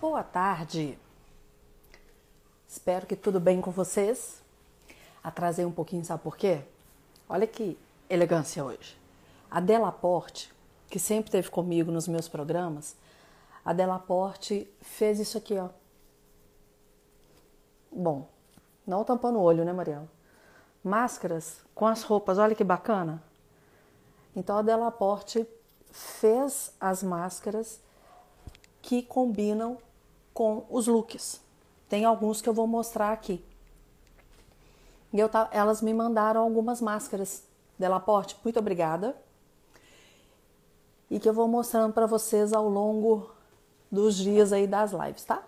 Boa tarde. Espero que tudo bem com vocês. Atrasei um pouquinho, sabe por quê? Olha que elegância hoje. A Delaporte, que sempre esteve comigo nos meus programas, a Delaporte fez isso aqui, ó. Bom, não tampando o olho, né, Mariela? Máscaras com as roupas, olha que bacana. Então a Delaporte fez as máscaras que combinam com os looks. Tem alguns que eu vou mostrar aqui. E eu, elas me mandaram algumas máscaras Delaporte, muito obrigada. E que eu vou mostrando para vocês ao longo dos dias aí das lives, tá?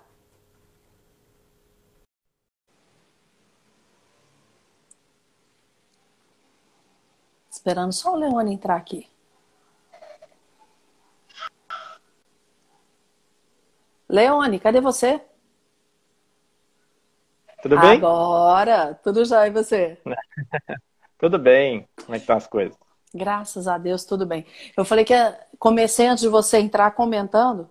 Esperando só o Leone entrar aqui. Leone, cadê você? Tudo bem? Agora, tudo já e você? tudo bem. Como é que estão as coisas? Graças a Deus, tudo bem. Eu falei que comecei antes de você entrar comentando.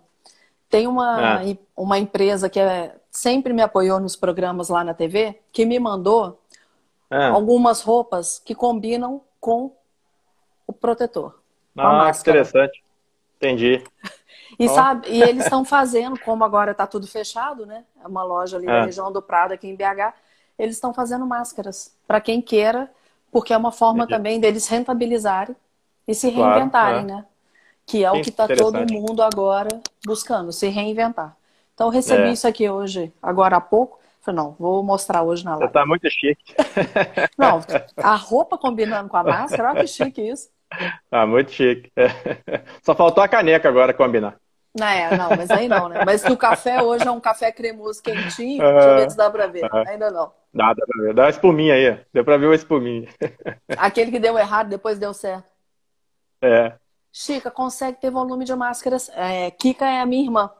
Tem uma, ah. uma empresa que é, sempre me apoiou nos programas lá na TV, que me mandou ah. algumas roupas que combinam com o protetor. Ah, que interessante. Entendi. E, oh. sabe, e eles estão fazendo, como agora está tudo fechado, né? É uma loja ali é. na região do Prado, aqui em BH. Eles estão fazendo máscaras para quem queira, porque é uma forma Entendi. também deles rentabilizarem e se claro, reinventarem, é. né? Que é Sim, o que está todo mundo agora buscando, se reinventar. Então, eu recebi é. isso aqui hoje, agora há pouco. Falei, não, vou mostrar hoje na live. Você tá muito chique. Não, a roupa combinando com a máscara, olha que chique isso. Ah, muito chique. Só faltou a caneca agora combinar. É, não, mas aí não, né? Mas que o café hoje é um café cremoso quentinho, deixa eu ver se dá pra ver. Ainda não. Dá, dá pra ver. Dá uma espuminha aí. Deu pra ver uma espuminha. Aquele que deu errado, depois deu certo. É. Chica, consegue ter volume de máscaras. É, Kika é a minha irmã,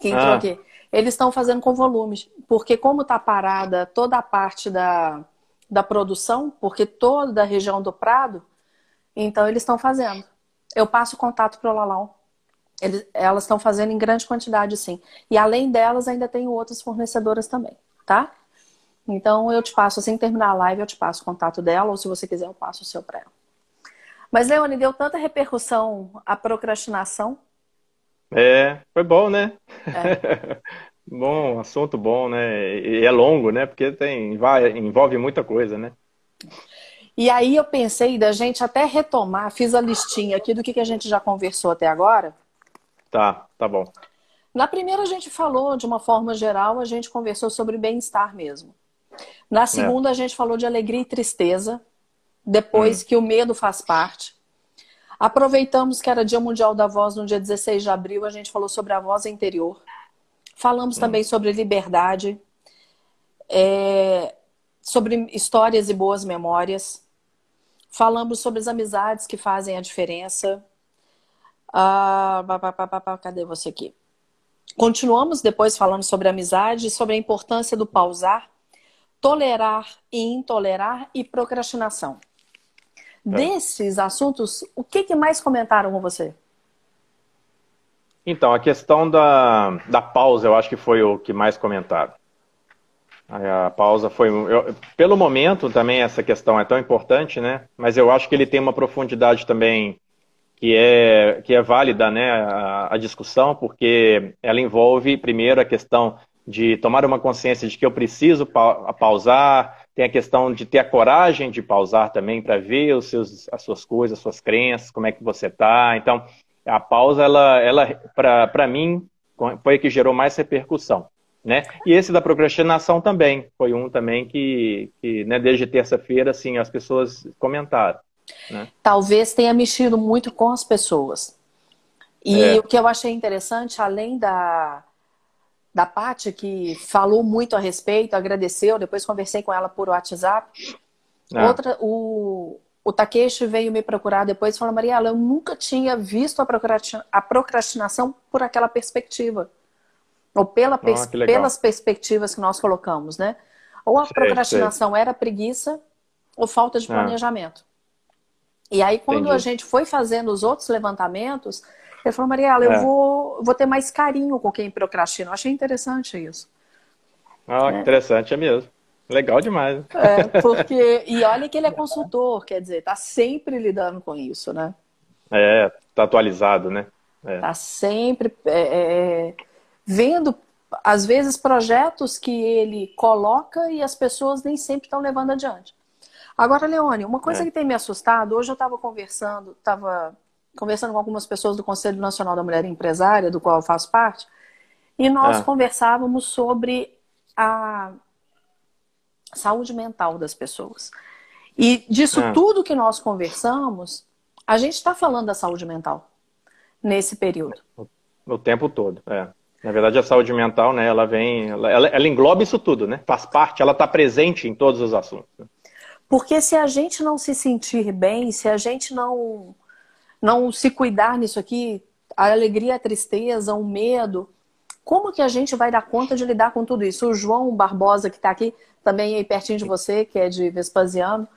que entrou ah. aqui. Eles estão fazendo com volumes, porque como tá parada toda a parte da, da produção, porque toda a região do Prado, então eles estão fazendo. Eu passo contato pro Lalau. Eles, elas estão fazendo em grande quantidade, sim. E além delas, ainda tem outras fornecedoras também, tá? Então eu te passo, assim que terminar a live, eu te passo o contato dela, ou se você quiser, eu passo o seu para ela. Mas, Leone, deu tanta repercussão a procrastinação. É, foi bom, né? É. bom, assunto bom, né? E é longo, né? Porque tem, vai, envolve muita coisa, né? E aí eu pensei da gente até retomar, fiz a listinha aqui do que, que a gente já conversou até agora. Tá, tá bom. Na primeira a gente falou de uma forma geral, a gente conversou sobre bem-estar mesmo. Na segunda é. a gente falou de alegria e tristeza, depois hum. que o medo faz parte. Aproveitamos que era Dia Mundial da Voz no dia 16 de abril, a gente falou sobre a voz interior. Falamos hum. também sobre liberdade, é, sobre histórias e boas memórias. Falamos sobre as amizades que fazem a diferença. Ah, cadê você aqui? Continuamos depois falando sobre amizade, sobre a importância do pausar, tolerar e intolerar e procrastinação. É. Desses assuntos, o que, que mais comentaram com você? Então, a questão da, da pausa, eu acho que foi o que mais comentaram. A pausa foi. Eu, pelo momento, também essa questão é tão importante, né? Mas eu acho que ele tem uma profundidade também que é, que é válida né, a, a, discussão, porque ela envolve, primeiro, a questão de tomar uma consciência de que eu preciso pa pausar, tem a questão de ter a coragem de pausar também para ver os seus, as suas coisas, as suas crenças, como é que você está. Então, a pausa, ela, ela para mim, foi a que gerou mais repercussão. Né? E esse da procrastinação também, foi um também que, que né, desde terça-feira, assim, as pessoas comentaram. Né? Talvez tenha mexido muito com as pessoas. E é. o que eu achei interessante, além da, da Paty, que falou muito a respeito, agradeceu, depois conversei com ela por WhatsApp. É. Outra, o, o Takeshi veio me procurar depois e falou, Mariela, eu nunca tinha visto a procrastinação por aquela perspectiva. Ou pela pers ah, pelas perspectivas que nós colocamos, né? Ou a sei, procrastinação sei. era preguiça ou falta de é. E aí, quando Entendi. a gente foi fazendo os outros levantamentos, Ele falou, Mariela, é. eu vou, vou ter mais carinho com quem procrastina. Eu achei interessante isso. Ah, é. interessante é mesmo. Legal demais. É, porque. E olha que ele é consultor, quer dizer, tá sempre lidando com isso, né? É, tá atualizado, né? É. Tá sempre é, é, vendo, às vezes, projetos que ele coloca e as pessoas nem sempre estão levando adiante. Agora, Leone, uma coisa é. que tem me assustado, hoje eu estava conversando, estava conversando com algumas pessoas do Conselho Nacional da Mulher Empresária, do qual eu faço parte, e nós ah. conversávamos sobre a saúde mental das pessoas. E disso ah. tudo que nós conversamos, a gente está falando da saúde mental nesse período. O, tempo todo, é. Na verdade, a saúde mental, né, ela vem, ela, ela engloba isso tudo, né? Faz parte, ela está presente em todos os assuntos. Porque se a gente não se sentir bem, se a gente não, não se cuidar nisso aqui, a alegria, a tristeza, o medo, como que a gente vai dar conta de lidar com tudo isso? O João Barbosa, que está aqui, também aí pertinho de você, que é de Vespasiano,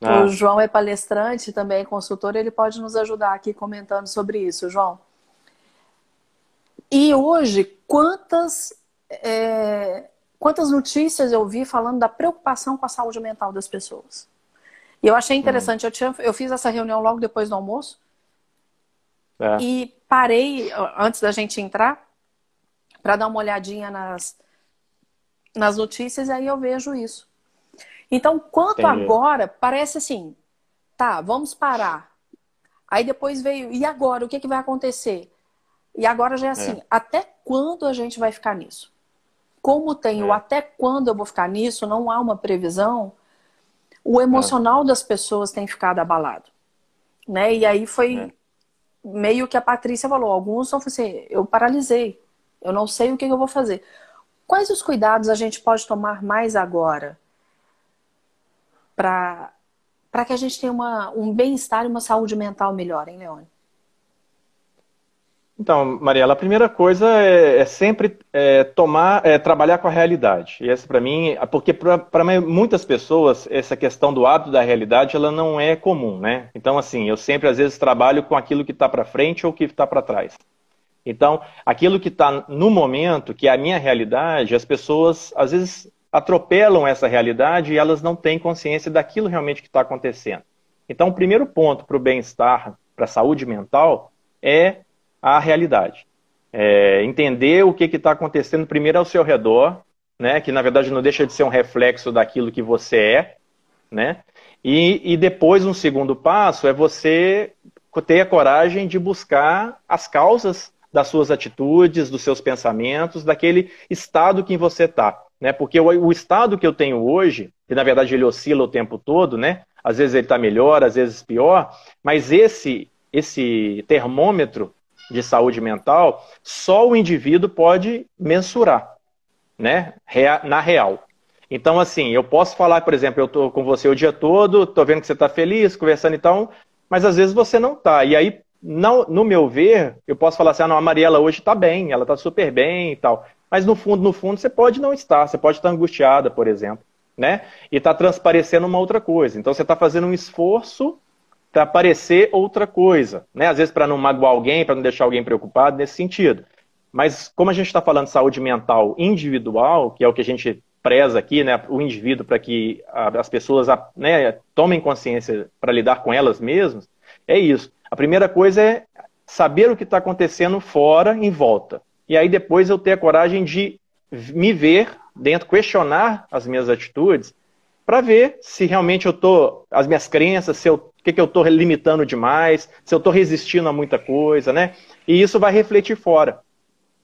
ah. o João é palestrante, também é consultor, ele pode nos ajudar aqui comentando sobre isso, João. E hoje, quantas é, Quantas notícias eu vi falando da preocupação com a saúde mental das pessoas. E eu achei interessante, eu, tinha, eu fiz essa reunião logo depois do almoço. É. E parei, antes da gente entrar, para dar uma olhadinha nas, nas notícias, e aí eu vejo isso. Então, quanto Entendi. agora, parece assim, tá, vamos parar. Aí depois veio, e agora? O que, que vai acontecer? E agora já é assim, é. até quando a gente vai ficar nisso? Como tenho é. até quando eu vou ficar nisso, não há uma previsão, o emocional é. das pessoas tem ficado abalado. Né? E aí foi é. meio que a Patrícia falou, alguns são assim, eu paralisei, eu não sei o que eu vou fazer. Quais os cuidados a gente pode tomar mais agora para que a gente tenha uma, um bem-estar e uma saúde mental melhor, hein, Leone? Então, Mariela, a primeira coisa é, é sempre é, tomar, é, trabalhar com a realidade. E essa para mim, porque para muitas pessoas essa questão do hábito da realidade ela não é comum, né? Então, assim, eu sempre às vezes trabalho com aquilo que está para frente ou que está para trás. Então, aquilo que está no momento, que é a minha realidade, as pessoas às vezes atropelam essa realidade e elas não têm consciência daquilo realmente que está acontecendo. Então, o primeiro ponto para o bem-estar, para a saúde mental, é a realidade. É, entender o que está acontecendo primeiro ao seu redor, né, que na verdade não deixa de ser um reflexo daquilo que você é, né, e, e depois um segundo passo é você ter a coragem de buscar as causas das suas atitudes, dos seus pensamentos, daquele estado que você está. Né? Porque o, o, estado que eu tenho hoje, que na verdade ele oscila o tempo todo, né? às vezes ele está melhor, às vezes pior, mas esse, esse termômetro de saúde mental, só o indivíduo pode mensurar, né? Na real. Então, assim, eu posso falar, por exemplo, eu estou com você o dia todo, estou vendo que você está feliz, conversando e tal, mas às vezes você não está. E aí, não, no meu ver, eu posso falar assim, ah, não, a Mariela hoje está bem, ela está super bem e tal. Mas no fundo, no fundo, você pode não estar, você pode estar angustiada, por exemplo, né? E está transparecendo uma outra coisa. Então, você está fazendo um esforço para parecer outra coisa, né? Às vezes para não magoar alguém, para não deixar alguém preocupado nesse sentido. Mas como a gente está falando de saúde mental individual, que é o que a gente preza aqui, né? O indivíduo para que as pessoas né, tomem consciência para lidar com elas mesmas, é isso. A primeira coisa é saber o que está acontecendo fora, em volta. E aí depois eu ter a coragem de me ver dentro, questionar as minhas atitudes, para ver se realmente eu estou, as minhas crenças, se eu que, que eu estou limitando demais, se eu estou resistindo a muita coisa, né? E isso vai refletir fora.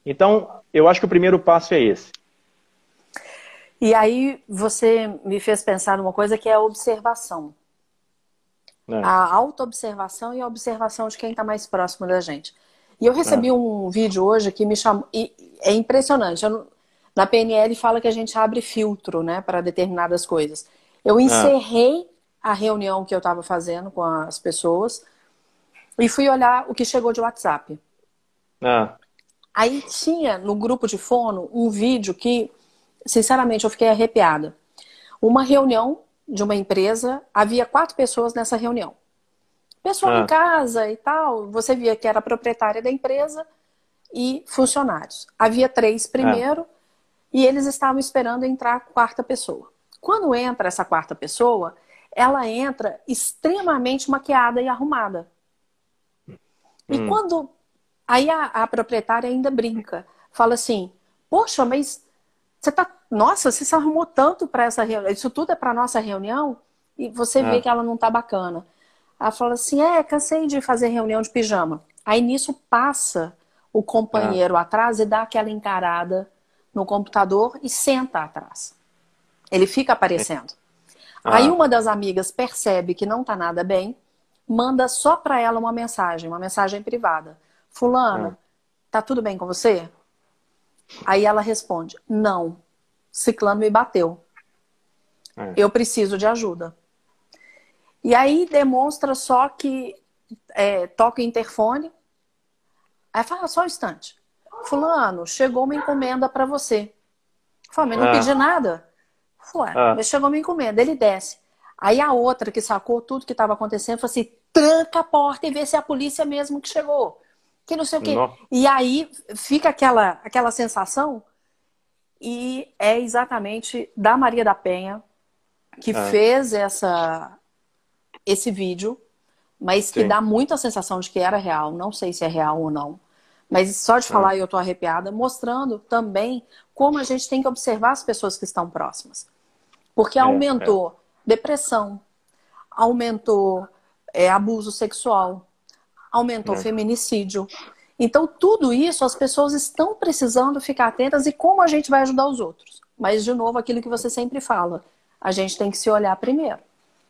Então, eu acho que o primeiro passo é esse. E aí você me fez pensar numa coisa que é a observação. É. A autoobservação e a observação de quem está mais próximo da gente. E eu recebi é. um vídeo hoje que me chamou. E é impressionante. Eu, na PNL fala que a gente abre filtro né, para determinadas coisas. Eu é. A reunião que eu estava fazendo com as pessoas e fui olhar o que chegou de WhatsApp. Ah. Aí tinha no grupo de fono um vídeo que, sinceramente, eu fiquei arrepiada. Uma reunião de uma empresa, havia quatro pessoas nessa reunião. Pessoal ah. em casa e tal, você via que era proprietária da empresa e funcionários. Havia três primeiro ah. e eles estavam esperando entrar a quarta pessoa. Quando entra essa quarta pessoa, ela entra extremamente maquiada e arrumada. E hum. quando. Aí a, a, proprietária ainda brinca, fala assim: Poxa, mas você tá. Nossa, você se arrumou tanto para essa reunião. Isso tudo é para nossa reunião? E você vê é. que ela não tá bacana. Ela fala assim: É, cansei de fazer reunião de pijama. Aí nisso passa o companheiro é. atrás e dá aquela encarada no computador e senta atrás. Ele fica aparecendo. Ah. Aí uma das amigas percebe que não tá nada bem, manda só para ela uma mensagem, uma mensagem privada. Fulano, ah. tá tudo bem com você? Aí ela responde: Não, Ciclano me bateu. É. Eu preciso de ajuda. E aí demonstra só que é, toca o interfone. Aí fala só um instante. Fulano, chegou uma encomenda para você. Fala, mas não ah. pedi nada. Ué, ah. chegou uma encomenda, ele desce. Aí a outra que sacou tudo que estava acontecendo falou assim: tranca a porta e vê se é a polícia mesmo que chegou. Que não sei o quê. Não. E aí fica aquela, aquela sensação, e é exatamente da Maria da Penha que é. fez essa, esse vídeo, mas Sim. que dá muita sensação de que era real. Não sei se é real ou não. Mas só de falar é. eu tô arrepiada, mostrando também como a gente tem que observar as pessoas que estão próximas. Porque é, aumentou é. depressão, aumentou é, abuso sexual, aumentou é. feminicídio. Então, tudo isso as pessoas estão precisando ficar atentas e como a gente vai ajudar os outros. Mas, de novo, aquilo que você sempre fala, a gente tem que se olhar primeiro.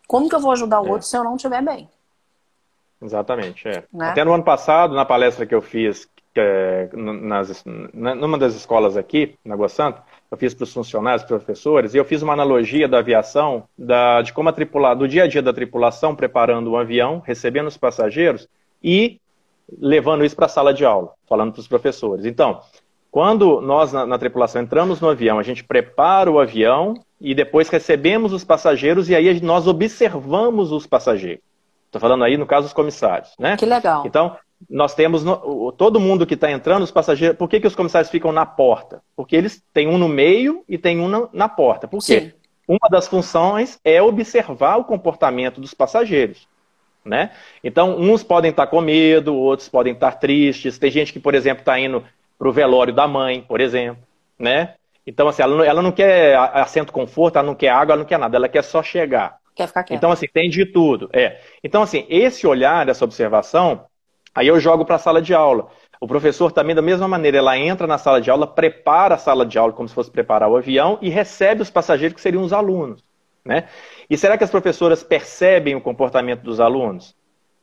Como que eu vou ajudar o é. outro se eu não estiver bem? Exatamente, é. Né? Até no ano passado, na palestra que eu fiz é, nas, numa das escolas aqui, na Água Santa, eu fiz para os funcionários, professores, e eu fiz uma analogia da aviação, da, de como a tripula, do dia a dia da tripulação, preparando o um avião, recebendo os passageiros e levando isso para a sala de aula, falando para os professores. Então, quando nós na, na, tripulação entramos no avião, a gente prepara o avião e depois recebemos os passageiros e aí nós observamos os passageiros. Estou falando aí no caso dos comissários, né? Que legal. Então, nós temos no, todo mundo que está entrando, os passageiros. Por que, que os comissários ficam na porta? Porque eles têm um no meio e tem um na, na porta. Por quê? Sim. Uma das funções é observar o comportamento dos passageiros. Né? Então, uns podem estar tá com medo, outros podem estar tá tristes. Tem gente que, por exemplo, está indo para o velório da mãe, por exemplo. Né? Então, assim, ela não, ela não quer assento conforto, ela não quer água, ela não quer nada, ela quer só chegar. Quer ficar quieta. Então, assim, tem de tudo. É. Então, assim, esse olhar, essa observação, Aí eu jogo para a sala de aula. O professor também, da mesma maneira, ela entra na sala de aula, prepara a sala de aula como se fosse preparar o avião e recebe os passageiros que seriam os alunos. Né? E será que as professoras percebem o comportamento dos alunos?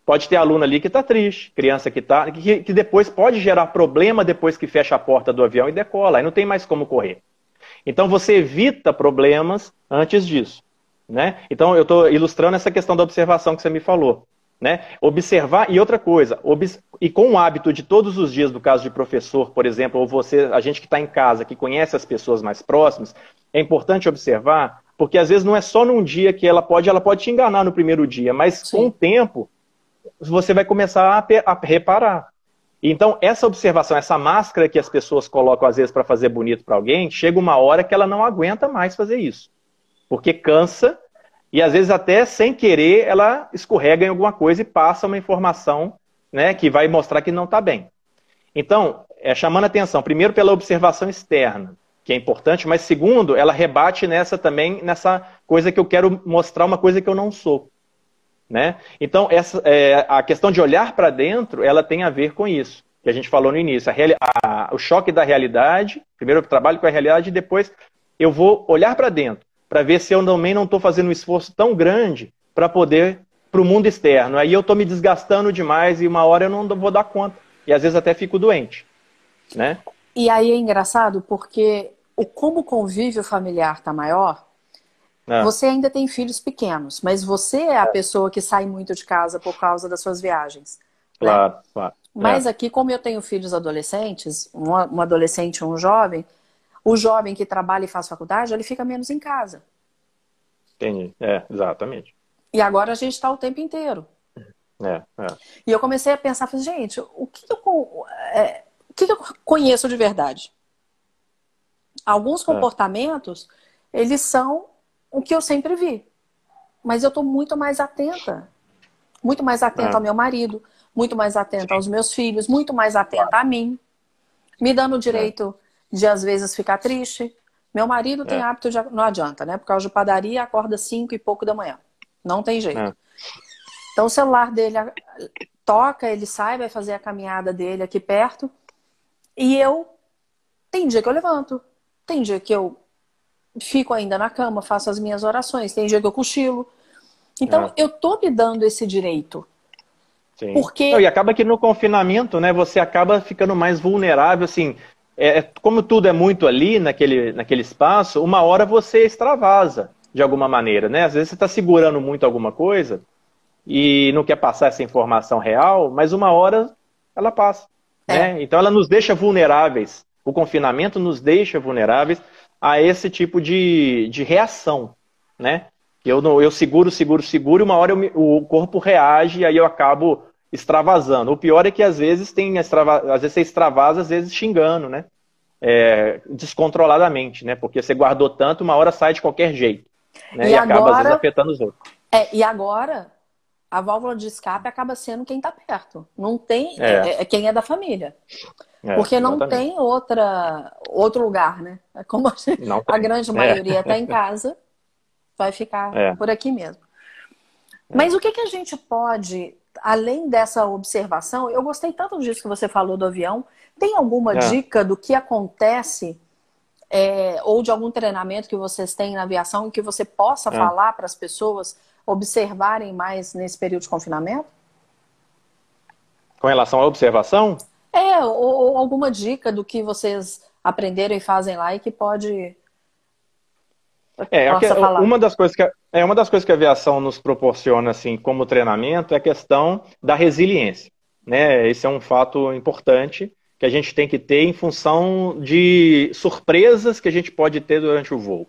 Pode ter aluno ali que está triste, criança que está, que, que depois pode gerar problema depois que fecha a porta do avião e decola, aí não tem mais como correr. Então você evita problemas antes disso. Né? Então eu estou ilustrando essa questão da observação que você me falou. Né? Observar, e outra coisa, e com o hábito de todos os dias, no caso de professor, por exemplo, ou você, a gente que está em casa, que conhece as pessoas mais próximas, é importante observar, porque às vezes não é só num dia que ela pode, ela pode te enganar no primeiro dia, mas Sim. com o tempo você vai começar a, a reparar. Então, essa observação, essa máscara que as pessoas colocam às vezes para fazer bonito para alguém, chega uma hora que ela não aguenta mais fazer isso. Porque cansa e às vezes até sem querer ela escorrega em alguma coisa e passa uma informação né, que vai mostrar que não está bem. Então, é chamando atenção, primeiro pela observação externa, que é importante, mas segundo, ela rebate nessa também, nessa coisa que eu quero mostrar uma coisa que eu não sou. Né? Então, essa, é, a questão de olhar para dentro, ela tem a ver com isso, que a gente falou no início. A, a, o choque da realidade, primeiro eu trabalho com a realidade e depois eu vou olhar para dentro para ver se eu também não estou fazendo um esforço tão grande para poder para o mundo externo. Aí eu estou me desgastando demais e uma hora eu não vou dar conta. E às vezes até fico doente. Né? E aí é engraçado porque o como o convívio familiar está maior, é. você ainda tem filhos pequenos, mas você é a pessoa que sai muito de casa por causa das suas viagens. Né? Claro, né? claro. Mas é. aqui, como eu tenho filhos adolescentes, um adolescente e um jovem, o jovem que trabalha e faz faculdade, ele fica menos em casa. Entendi. É, exatamente. E agora a gente está o tempo inteiro. É, é. E eu comecei a pensar, falei, gente, o que eu, é, o que eu conheço de verdade? Alguns é. comportamentos, eles são o que eu sempre vi. Mas eu estou muito mais atenta. Muito mais atenta é. ao meu marido, muito mais atenta aos meus filhos, muito mais atenta a mim. Me dando o direito de, às vezes, ficar triste. Meu marido tem é. hábito de. Não adianta, né? Por causa de padaria, acorda cinco e pouco da manhã. Não tem jeito. É. Então o celular dele toca, ele sai, vai fazer a caminhada dele aqui perto. E eu. Tem dia que eu levanto. Tem dia que eu fico ainda na cama, faço as minhas orações. Tem dia que eu cochilo. Então, é. eu tô me dando esse direito. Sim. Porque... Não, e acaba que no confinamento, né, você acaba ficando mais vulnerável, assim, é, é, como tudo é muito ali, naquele, naquele espaço, uma hora você extravasa, de alguma maneira, né? Às vezes você está segurando muito alguma coisa e não quer passar essa informação real, mas uma hora ela passa. É. Né? Então ela nos deixa vulneráveis. O confinamento nos deixa vulneráveis a esse tipo de, de reação, né? Eu, não, eu seguro, seguro, seguro, e uma hora eu, o corpo reage e aí eu acabo extravasando. O pior é que às vezes tem extrava, às vezes você extravasa, às vezes xingando, né? É, descontroladamente, né? Porque você guardou tanto, uma hora sai de qualquer jeito. Né? E, e agora, acaba, às vezes, afetando os outros. É, e agora, a válvula de escape acaba sendo quem está perto. Não tem. É. é. É, quem é da família. É, Porque não exatamente. tem outra, outro lugar, né? É como a, a grande maioria está em casa vai ficar por aqui mesmo. Mas o que, que a gente pode, além dessa observação, eu gostei tanto disso que você falou do avião. Tem alguma é. dica do que acontece é, ou de algum treinamento que vocês têm na aviação que você possa é. falar para as pessoas observarem mais nesse período de confinamento? Com relação à observação? É, ou, ou alguma dica do que vocês aprenderam e fazem lá e que pode é, é uma das coisas que a, é uma das coisas que a aviação nos proporciona assim como treinamento é a questão da resiliência, né? Esse é um fato importante que a gente tem que ter em função de surpresas que a gente pode ter durante o voo.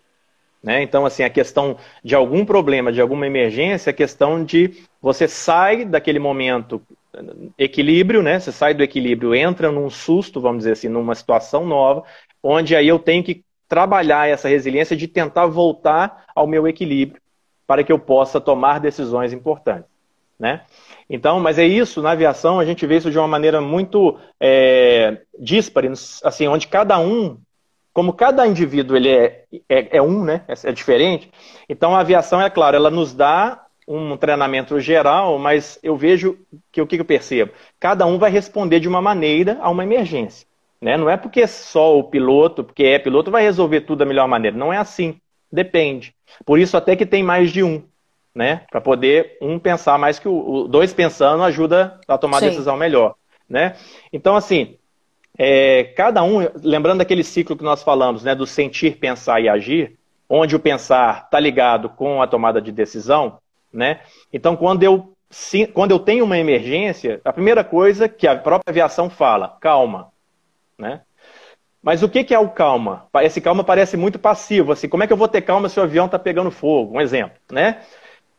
Né? Então, assim, a questão de algum problema, de alguma emergência, a questão de você sai daquele momento equilíbrio, né? Você sai do equilíbrio, entra num susto, vamos dizer assim, numa situação nova, onde aí eu tenho que trabalhar essa resiliência de tentar voltar ao meu equilíbrio para que eu possa tomar decisões importantes, né? Então, mas é isso, na aviação a gente vê isso de uma maneira muito é, assim, onde cada um, como cada indivíduo ele é, é, é um, né? É, é diferente. Então a aviação, é claro, ela nos dá um treinamento geral, mas eu vejo que o que eu percebo? Cada um vai responder de uma maneira a uma emergência. Né? Não é porque só o piloto, porque é piloto, vai resolver tudo da melhor maneira. Não é assim. Depende. Por isso até que tem mais de um. Né? Para poder um pensar mais que o, o, dois pensando ajuda a tomar Sim. decisão melhor. Né? Então, assim, é, cada um, lembrando daquele ciclo que nós falamos, né, do sentir, pensar e agir, onde o pensar está ligado com a tomada de decisão, né? Então, quando eu, quando eu tenho uma emergência, a primeira coisa que a própria aviação fala, calma, né? Mas o que, é o calma? Esse calma parece muito passivo, assim, como é que eu vou ter calma se o avião está pegando fogo? Um exemplo, né?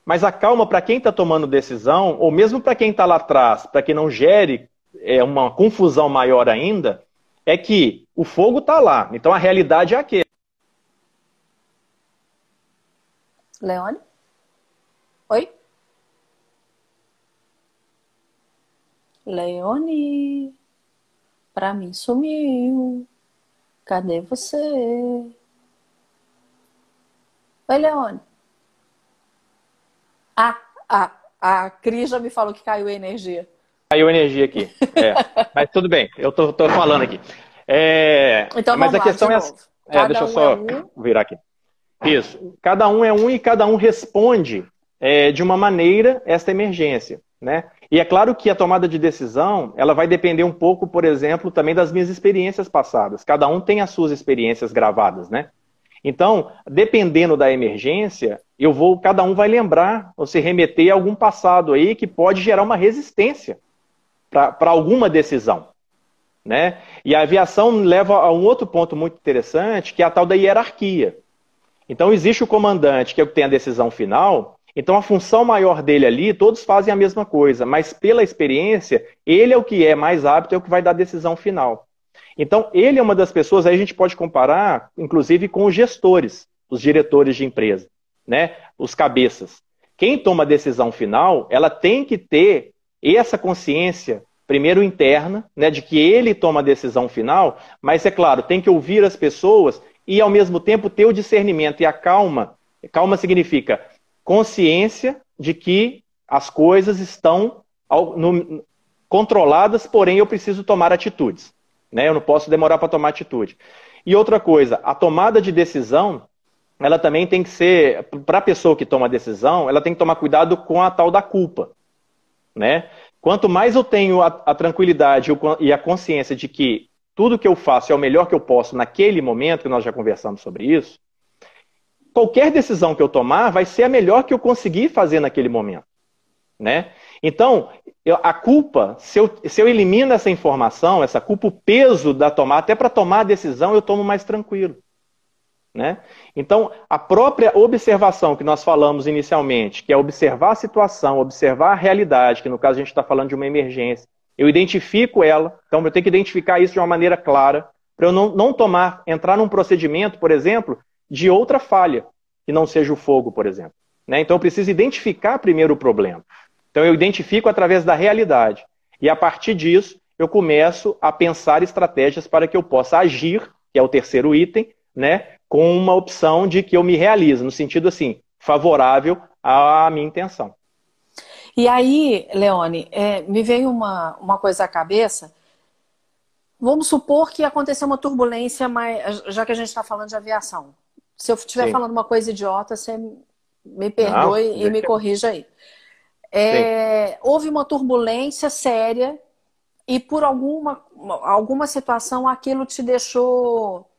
Mas a calma para quem está tomando decisão, ou mesmo para quem está lá atrás, para que não gere é, uma confusão maior ainda, é que o fogo está lá. Então a realidade é aquele. Leone? Oi? Leone? Pra mim sumiu. Cadê você? Oi, Leone. Ah, ah, a Cris já me falou que caiu a energia. Caiu a energia aqui. É. mas tudo bem, eu tô, tô falando aqui. É, então, mas a questão é, é deixa eu só é um... virar aqui. Isso. Cada um é um e cada um responde é, de uma maneira esta emergência. Né? E é claro que a tomada de decisão, ela vai depender um pouco, por exemplo, também das minhas experiências passadas. Cada um tem as suas experiências gravadas, né? Então, dependendo da emergência, eu vou, cada um vai lembrar ou se remeter a algum passado aí que pode gerar uma resistência para alguma decisão. Né? E a aviação leva a um outro ponto muito interessante, que é a tal da hierarquia. Então, existe o comandante, que tem a decisão final, Então a função maior dele ali, todos fazem a mesma coisa, mas pela experiência, ele é o que é mais apto, é o que vai dar a decisão final. Então, ele é uma das pessoas, aí a gente pode comparar, inclusive, com os gestores, os diretores de empresa, né? Os cabeças. Quem toma a decisão final, ela tem que ter essa consciência, primeiro interna, né, de que ele toma a decisão final, mas é claro, tem que ouvir as pessoas e ao mesmo tempo ter o discernimento e a calma. Calma significa consciência de que as coisas estão no, controladas, porém eu preciso tomar atitudes. Né? Eu não posso demorar para tomar atitude. E outra coisa, a tomada de decisão, ela também tem que ser, para a pessoa que toma a decisão, ela tem que tomar cuidado com a tal da culpa. Né? Quanto mais eu tenho a, a tranquilidade e a consciência de que tudo que eu faço é o melhor que eu posso naquele momento, que nós já conversamos sobre isso, qualquer decisão que eu tomar vai ser a melhor que eu conseguir fazer naquele momento. Né? Então, eu, a culpa, se eu, se eu elimino essa informação, essa culpa, o peso da tomada, até para tomar a decisão, eu tomo mais tranquilo. Né? Então, a própria observação que nós falamos inicialmente, que é observar a situação, observar a realidade, que no caso a gente está falando de uma emergência, eu identifico ela, então eu tenho que identificar isso de uma maneira clara, para eu não, não tomar, entrar num procedimento, por exemplo, de outra falha, que não seja o fogo, por exemplo. Né? Então eu preciso identificar primeiro o problema. Então eu identifico através da realidade. E a partir disso, eu começo a pensar estratégias para que eu possa agir, que é o terceiro item, né, com uma opção de que eu me realize, no sentido assim, favorável à minha intenção. E aí, Leone, é, me veio uma, uma coisa à cabeça. Vamos supor que aconteceu uma turbulência, mas, já que a gente está falando de aviação. Se eu estiver falando uma coisa idiota, você me perdoe Não, e me corrija aí. É, houve uma turbulência séria e por alguma, alguma situação aquilo te deixou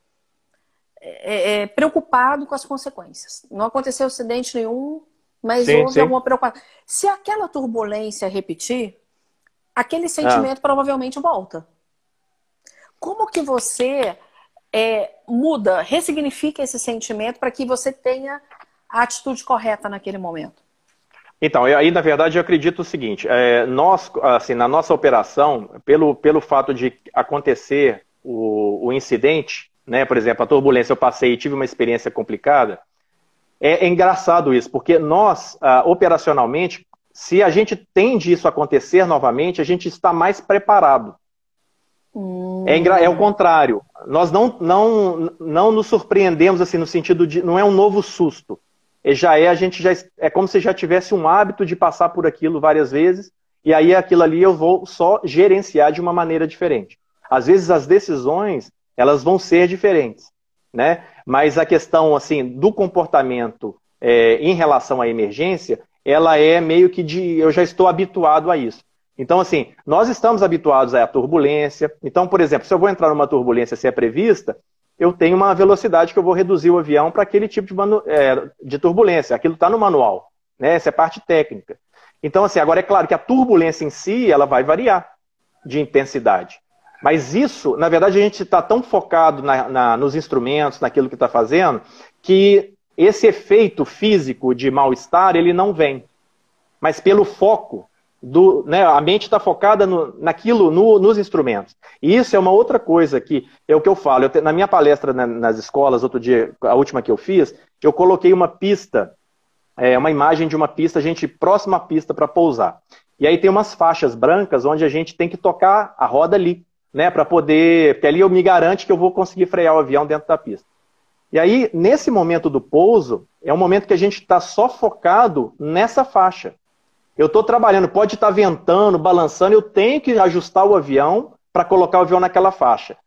é, é, preocupado com as consequências. Não aconteceu acidente nenhum, mas sim, houve sim. alguma preocupação. Se aquela turbulência repetir, aquele sentimento ah. provavelmente volta. Como que você é, muda, ressignifica esse sentimento para que você tenha a atitude correta naquele momento? Então, aí na verdade eu acredito o seguinte: é, nós, assim, na nossa operação, pelo, pelo fato de acontecer o, o incidente, né, por exemplo, a turbulência eu passei e tive uma experiência complicada, é, é engraçado isso, porque nós, ah, operacionalmente, se a gente tende isso a acontecer novamente, a gente está mais preparado. Hum. É, é o contrário. Nós não, não, não nos surpreendemos assim no sentido de não é um novo susto. E já é a gente já é como se já tivesse um hábito de passar por aquilo várias vezes e aí aquilo ali eu vou só gerenciar de uma maneira diferente. Às vezes as decisões elas vão ser diferentes, né? Mas a questão assim do comportamento é, em relação à emergência, ela é meio que de eu já estou habituado a isso. Então, assim, nós estamos habituados à turbulência. Então, por exemplo, se eu vou entrar numa turbulência se é prevista, eu tenho uma velocidade que eu vou reduzir o avião para aquele tipo de, manu... é, de turbulência. Aquilo está no manual. Né? Essa é parte técnica. Então, assim, agora é claro que a turbulência em si, ela vai variar de intensidade. Mas isso, na verdade, a gente está tão focado na, na, nos instrumentos, naquilo que está fazendo, que esse efeito físico de mal-estar, ele não vem. Mas pelo foco do, né, a mente está focada no, naquilo, no, nos instrumentos. E isso é uma outra coisa que é o que eu falo. Eu te, na minha palestra na, nas escolas, outro dia, a última que eu fiz, eu coloquei uma pista, é, uma imagem de uma pista, a gente próxima à pista para pousar. E aí tem umas faixas brancas onde a gente tem que tocar a roda ali, né, para poder, porque ali eu me garante que eu vou conseguir frear o avião dentro da pista. E aí, nesse momento do pouso, é um momento que a gente está só focado nessa faixa. Eu estou trabalhando, pode estar tá ventando, balançando, eu tenho que ajustar o avião para colocar o avião naquela faixa.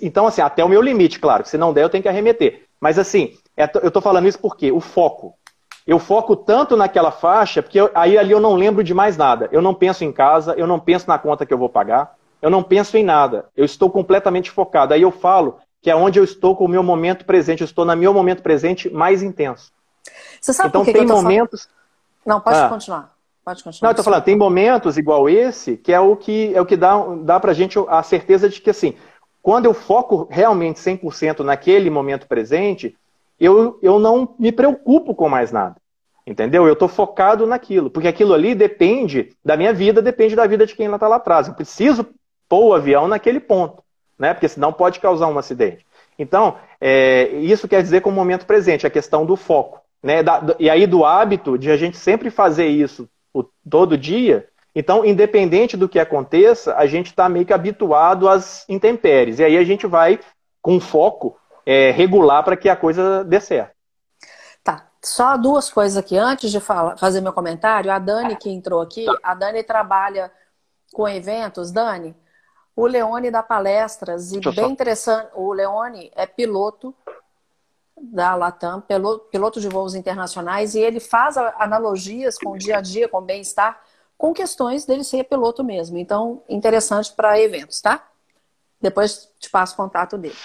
Então, assim, até o meu limite, claro, se não der, eu tenho que arremeter. Mas, assim, é, eu estou falando isso porque o foco. Eu foco tanto naquela faixa, porque eu, aí ali eu não lembro de mais nada. Eu não penso em casa, eu não penso na conta que eu vou pagar, eu não penso em nada. Eu estou completamente focado. Aí eu falo que é onde eu estou com o meu momento presente, eu estou no meu momento presente mais intenso. Você sabe então, por que tem que momentos. Falando? Não, pode ah. continuar. Pode continuar. Não, eu tô falando, tem momentos igual esse que é o que, é o que dá, dá pra gente a certeza de que, assim, quando eu foco realmente 100% naquele momento presente, eu, eu não me preocupo com mais nada. Entendeu? Eu estou focado naquilo, porque aquilo ali depende da minha vida, depende da vida de quem está lá atrás. Eu preciso pôr o avião naquele ponto, né? Porque senão pode causar um acidente. Então, é, isso quer dizer com o momento presente, a questão do foco. Né? Da, e aí do hábito de a gente sempre fazer isso o, todo dia, então, independente do que aconteça, a gente está meio que habituado às intempéries. E aí a gente vai, com foco, é, regular para que a coisa dê certo. Só duas coisas aqui. Antes de falar, fazer meu comentário, a Dani que entrou aqui, a Dani trabalha com eventos. Dani, o Leone dá palestras e bem só. interessante. O Leone é piloto da Latam, piloto de voos internacionais, e ele faz analogias com o dia a dia, com o bem-estar, com questões dele ser piloto mesmo. Então, interessante para eventos, tá? Depois te passo o contato dele.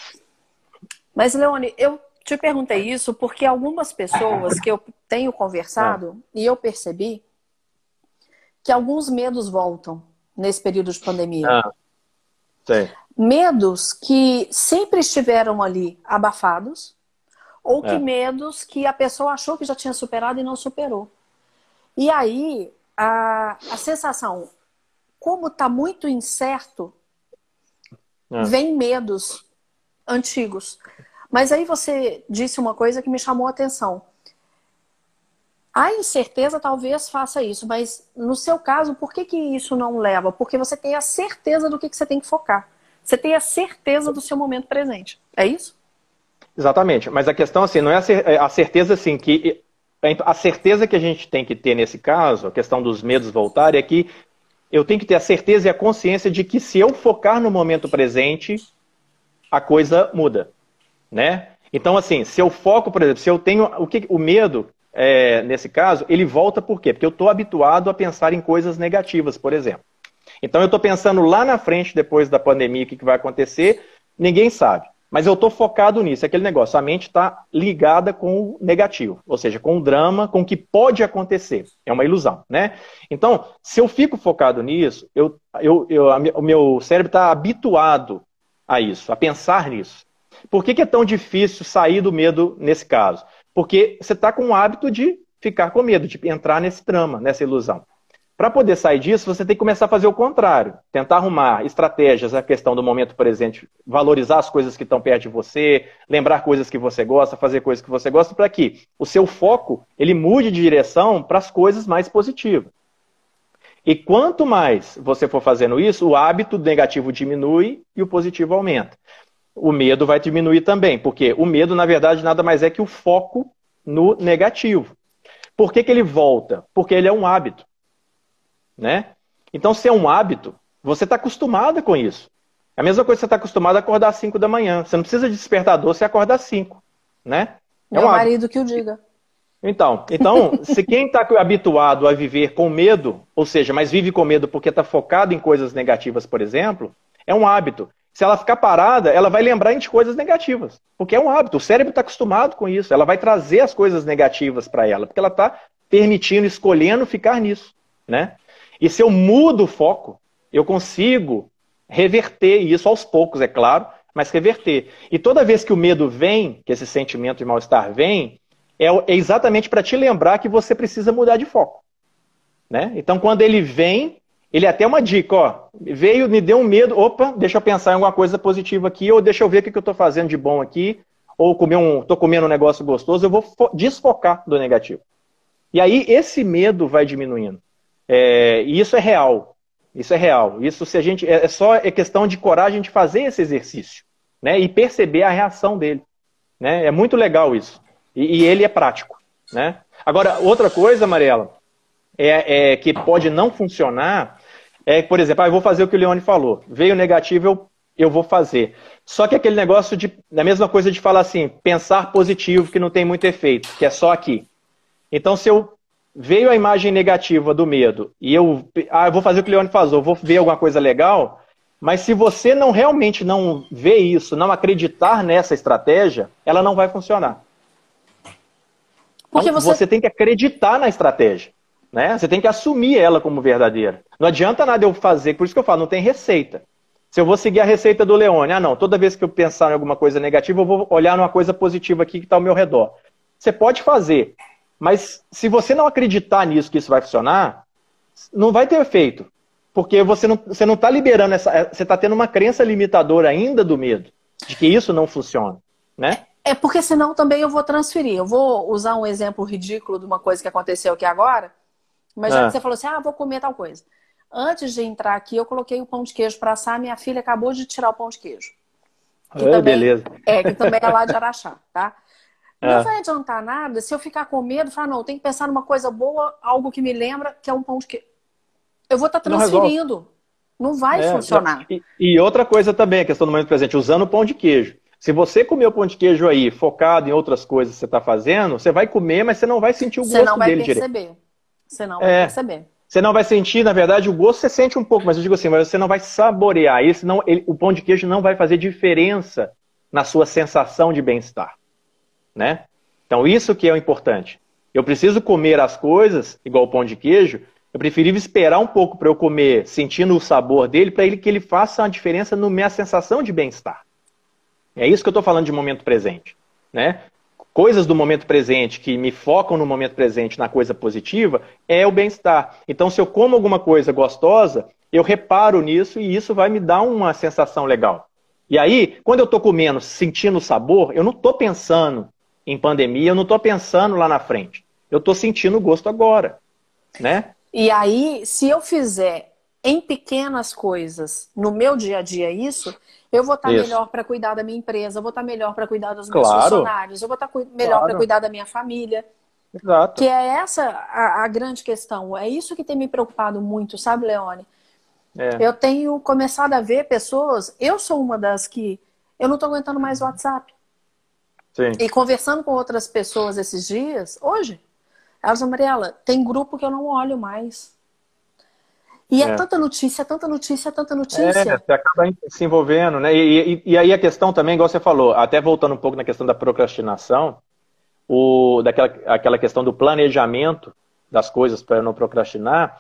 Mas, Leone, eu te perguntei isso porque algumas pessoas que eu tenho conversado é. e eu percebi que alguns medos voltam nesse período de pandemia. Ah. Medos que sempre estiveram ali abafados ou que é. medos que a pessoa achou que já tinha superado e não superou. E aí a, a sensação, como está muito incerto, é. vem medos antigos. Mas aí você disse uma coisa que me chamou a atenção. A incerteza talvez faça isso, mas no seu caso, por que, que isso não leva? Porque você tem a certeza do que, que você tem que focar. Você tem a certeza do seu momento presente. É isso? Exatamente. Mas a questão, assim, não é a é certeza, assim, que. A certeza que a gente tem que ter nesse caso, a questão dos medos voltarem, é que eu tenho que ter a certeza e a consciência de que se eu focar no momento presente, a coisa muda né? Então, assim, se eu foco, por exemplo, se eu tenho o que o medo, é, nesse caso, ele volta por quê? Porque eu estou habituado a pensar em coisas negativas, por exemplo. Então, eu estou pensando lá na frente, depois da pandemia, o que, que vai acontecer, ninguém sabe. Mas eu estou focado nisso, é aquele negócio. A mente está ligada com o negativo, ou seja, com o drama, com o que pode acontecer. É uma ilusão, né? Então, se eu fico focado nisso, eu, eu, eu, o meu cérebro está habituado a isso, a pensar nisso. Por que, que é tão difícil sair do medo nesse caso? Porque você está com o hábito de ficar com medo, de entrar nesse trama, nessa ilusão. Para poder sair disso, você tem que começar a fazer o contrário. Tentar arrumar estratégias, a questão do momento presente, valorizar as coisas que estão perto de você, lembrar coisas que você gosta, fazer coisas que você gosta, para que o seu foco ele mude de direção para as coisas mais positivas. E quanto mais você for fazendo isso, o hábito negativo diminui e o positivo aumenta o medo vai diminuir também, porque o medo, na verdade, nada mais é que o foco no negativo. Por que, que ele volta? Porque ele é um hábito. Né? Então, se é um hábito, você está acostumada com isso. A mesma coisa que você está acostumado a acordar às 5 da manhã. Você não precisa de despertador, você acorda às 5. Né? É Meu um marido que o diga. Então, então se quem está habituado a viver com medo, ou seja, mas vive com medo porque está focado em coisas negativas, por exemplo, é um hábito. Se ela ficar parada, ela vai lembrar de coisas negativas. Porque é um hábito. O cérebro está acostumado com isso. Ela vai trazer as coisas negativas para ela. Porque ela está permitindo, escolhendo ficar nisso. Né? E se eu mudo o foco, eu consigo reverter isso aos poucos, é claro, mas reverter. E toda vez que o medo vem, que esse sentimento de mal-estar vem, é, é exatamente para te lembrar que você precisa mudar de foco. Né? Então, quando ele vem, ele é até uma dica, ó. Veio, me deu um medo. Opa, deixa eu pensar em alguma coisa positiva aqui, ou deixa eu ver o que, que eu estou fazendo de bom aqui, ou comer um, tô comendo um negócio gostoso, eu vou desfocar do negativo. E aí esse medo vai diminuindo. É, e isso é real. Isso é real. Isso se a gente é, é só é questão de coragem de fazer esse exercício, né? E perceber a reação dele, né? É muito legal isso. E, e ele é prático, né? Agora outra coisa, Mariela, é, é que pode não funcionar é, por exemplo, ah, eu vou fazer o que o Leone falou. Veio negativo, eu, eu vou fazer. Só que aquele negócio de. A mesma coisa de falar assim, pensar positivo, que não tem muito efeito, que é só aqui. Então, se eu veio a imagem negativa do medo e eu. Ah, eu vou fazer o que o Leone falou, eu vou ver alguma coisa legal. Mas se você não realmente não vê isso, não acreditar nessa estratégia, ela não vai funcionar. Porque então, você... você tem que acreditar na estratégia. Né? Você tem que assumir ela como verdadeira. Não adianta nada eu fazer, por isso que eu falo, não tem receita. Se eu vou seguir a receita do Leone, ah não, toda vez que eu pensar em alguma coisa negativa, eu vou olhar numa coisa positiva aqui que está ao meu redor. Você pode fazer, Mas se você não acreditar nisso que isso vai funcionar, não vai ter efeito. Porque você não está você não tá liberando essa. Você está tendo uma crença limitadora ainda do medo, de que isso não funciona. Né? É porque senão também eu vou transferir. Eu vou usar um exemplo ridículo de uma coisa que aconteceu aqui agora. Mas já ah. que você falou assim, ah, vou comer tal coisa. Antes de entrar aqui, eu coloquei o pão de queijo para assar. Minha filha acabou de tirar o pão de queijo. Que também, beleza. É, que também é lá de Araxá, tá? Não é. vai adiantar nada se eu ficar com medo falar, não, tem que pensar numa coisa boa, algo que me lembra, que é um pão de queijo. Eu vou estar tá transferindo. Não, não vai é, funcionar. E, e, outra coisa também, a questão do momento presente, usando o pão de queijo. Se você comer o pão de queijo aí, focado em outras coisas que você está fazendo, você vai comer, mas você não vai sentir o gosto dele direito. Você não vai perceber. Direito. Você não vai é. perceber. Você não vai sentir, na verdade, o gosto você sente um pouco, mas eu digo assim, mas você não vai saborear. Isso não, ele, o pão de queijo não vai fazer diferença na sua sensação de bem-estar, né? Então isso que é o importante. Eu preciso comer as coisas igual o pão de queijo. Eu preferia esperar um pouco para eu comer, sentindo o sabor dele, para ele que ele faça uma diferença na minha sensação de bem-estar. É isso que eu estou falando de momento presente, né? Coisas do momento presente que me focam no momento presente, na coisa positiva, é o bem-estar. Então, se eu como alguma coisa gostosa, eu reparo nisso e isso vai me dar uma sensação legal. E aí, quando eu estou comendo, sentindo o sabor, eu não estou pensando em pandemia, eu não estou pensando lá na frente. Eu estou sentindo o gosto agora, né? E aí, se eu fizer em pequenas coisas, no meu dia a dia isso, eu vou estar tá melhor para cuidar da minha empresa, eu vou estar tá melhor para cuidar dos meus claro. funcionários, eu vou estar tá melhor claro. para cuidar da minha família. Exato. Que é essa a, a, grande questão. É isso que tem me preocupado muito, sabe, Leone? É. Eu tenho começado a ver pessoas, eu sou uma das que eu não estou aguentando mais o WhatsApp. Sim. E conversando com outras pessoas esses dias, hoje, elas Mariela, tem grupo que eu não olho mais. E é, é tanta notícia, tanta notícia, tanta notícia. É, você acaba se envolvendo, né? E, e, e, aí a questão também, igual você falou, até voltando um pouco na questão da procrastinação, o, daquela aquela questão do planejamento das coisas para não procrastinar,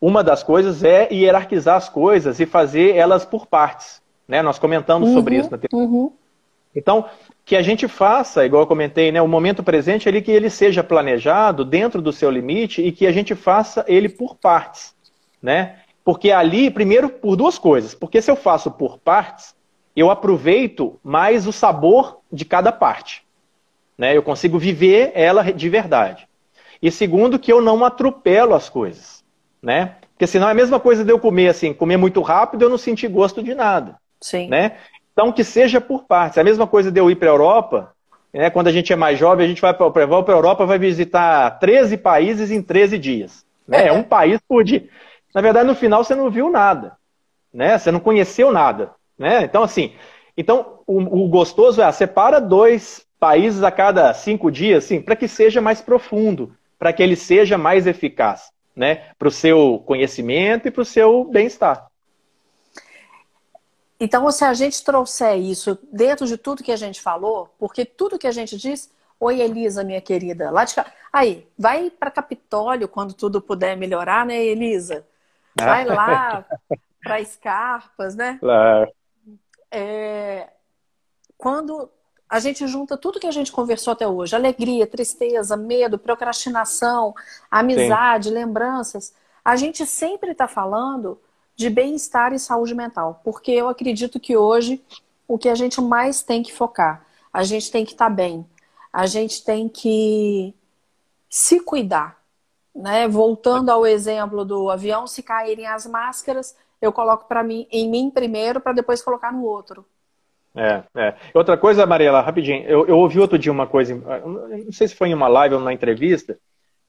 uma das coisas é hierarquizar as coisas e fazer elas por partes. Né? Nós comentamos uhum, sobre isso na uhum. Então, que a gente faça, igual eu comentei, né, o momento presente ali que ele seja planejado dentro do seu limite e que a gente faça ele por partes, né? Porque ali, primeiro, por duas coisas. Porque se eu faço por partes, eu aproveito mais o sabor de cada parte. Né? Eu consigo viver ela de verdade. E segundo, que eu não atropelo as coisas né? Porque senão é a mesma coisa de eu comer assim, comer muito rápido eu não sentir gosto de nada. Sim. Né? Então que seja por partes. A mesma coisa de eu ir para a Europa, né? quando a gente é mais jovem, a gente vai para a Europa, vai visitar 13 países em 13 dias. Né? É. é um país por dia. Na verdade, no final você não viu nada. Né? Você não conheceu nada. Né? Então, assim, então o, o gostoso é, ah, separa dois países a cada cinco dias, assim, para que seja mais profundo, para que ele seja mais eficaz né? Para o seu conhecimento e para o seu bem-estar. Então, se a gente trouxer isso dentro de tudo que a gente falou, porque tudo que a gente diz, oi Elisa, minha querida, lá de cá. Aí, vai para Capitólio quando tudo puder melhorar, né, Elisa? Vai lá para Escarpas, né? Claro. É, quando a gente junta tudo que a gente conversou até hoje: alegria, tristeza, medo, procrastinação, amizade, Sim. lembranças. A gente sempre está falando de bem-estar e saúde mental, porque eu acredito que hoje o que a gente mais tem que focar, a gente tem que estar tá bem, a gente tem que se cuidar. Né? Voltando ao exemplo do avião, se caírem as máscaras, eu coloco para mim em mim primeiro para depois colocar no outro. É, é. Outra coisa, Mariela, rapidinho, eu, eu ouvi outro dia uma coisa, não sei se foi em uma live ou numa entrevista,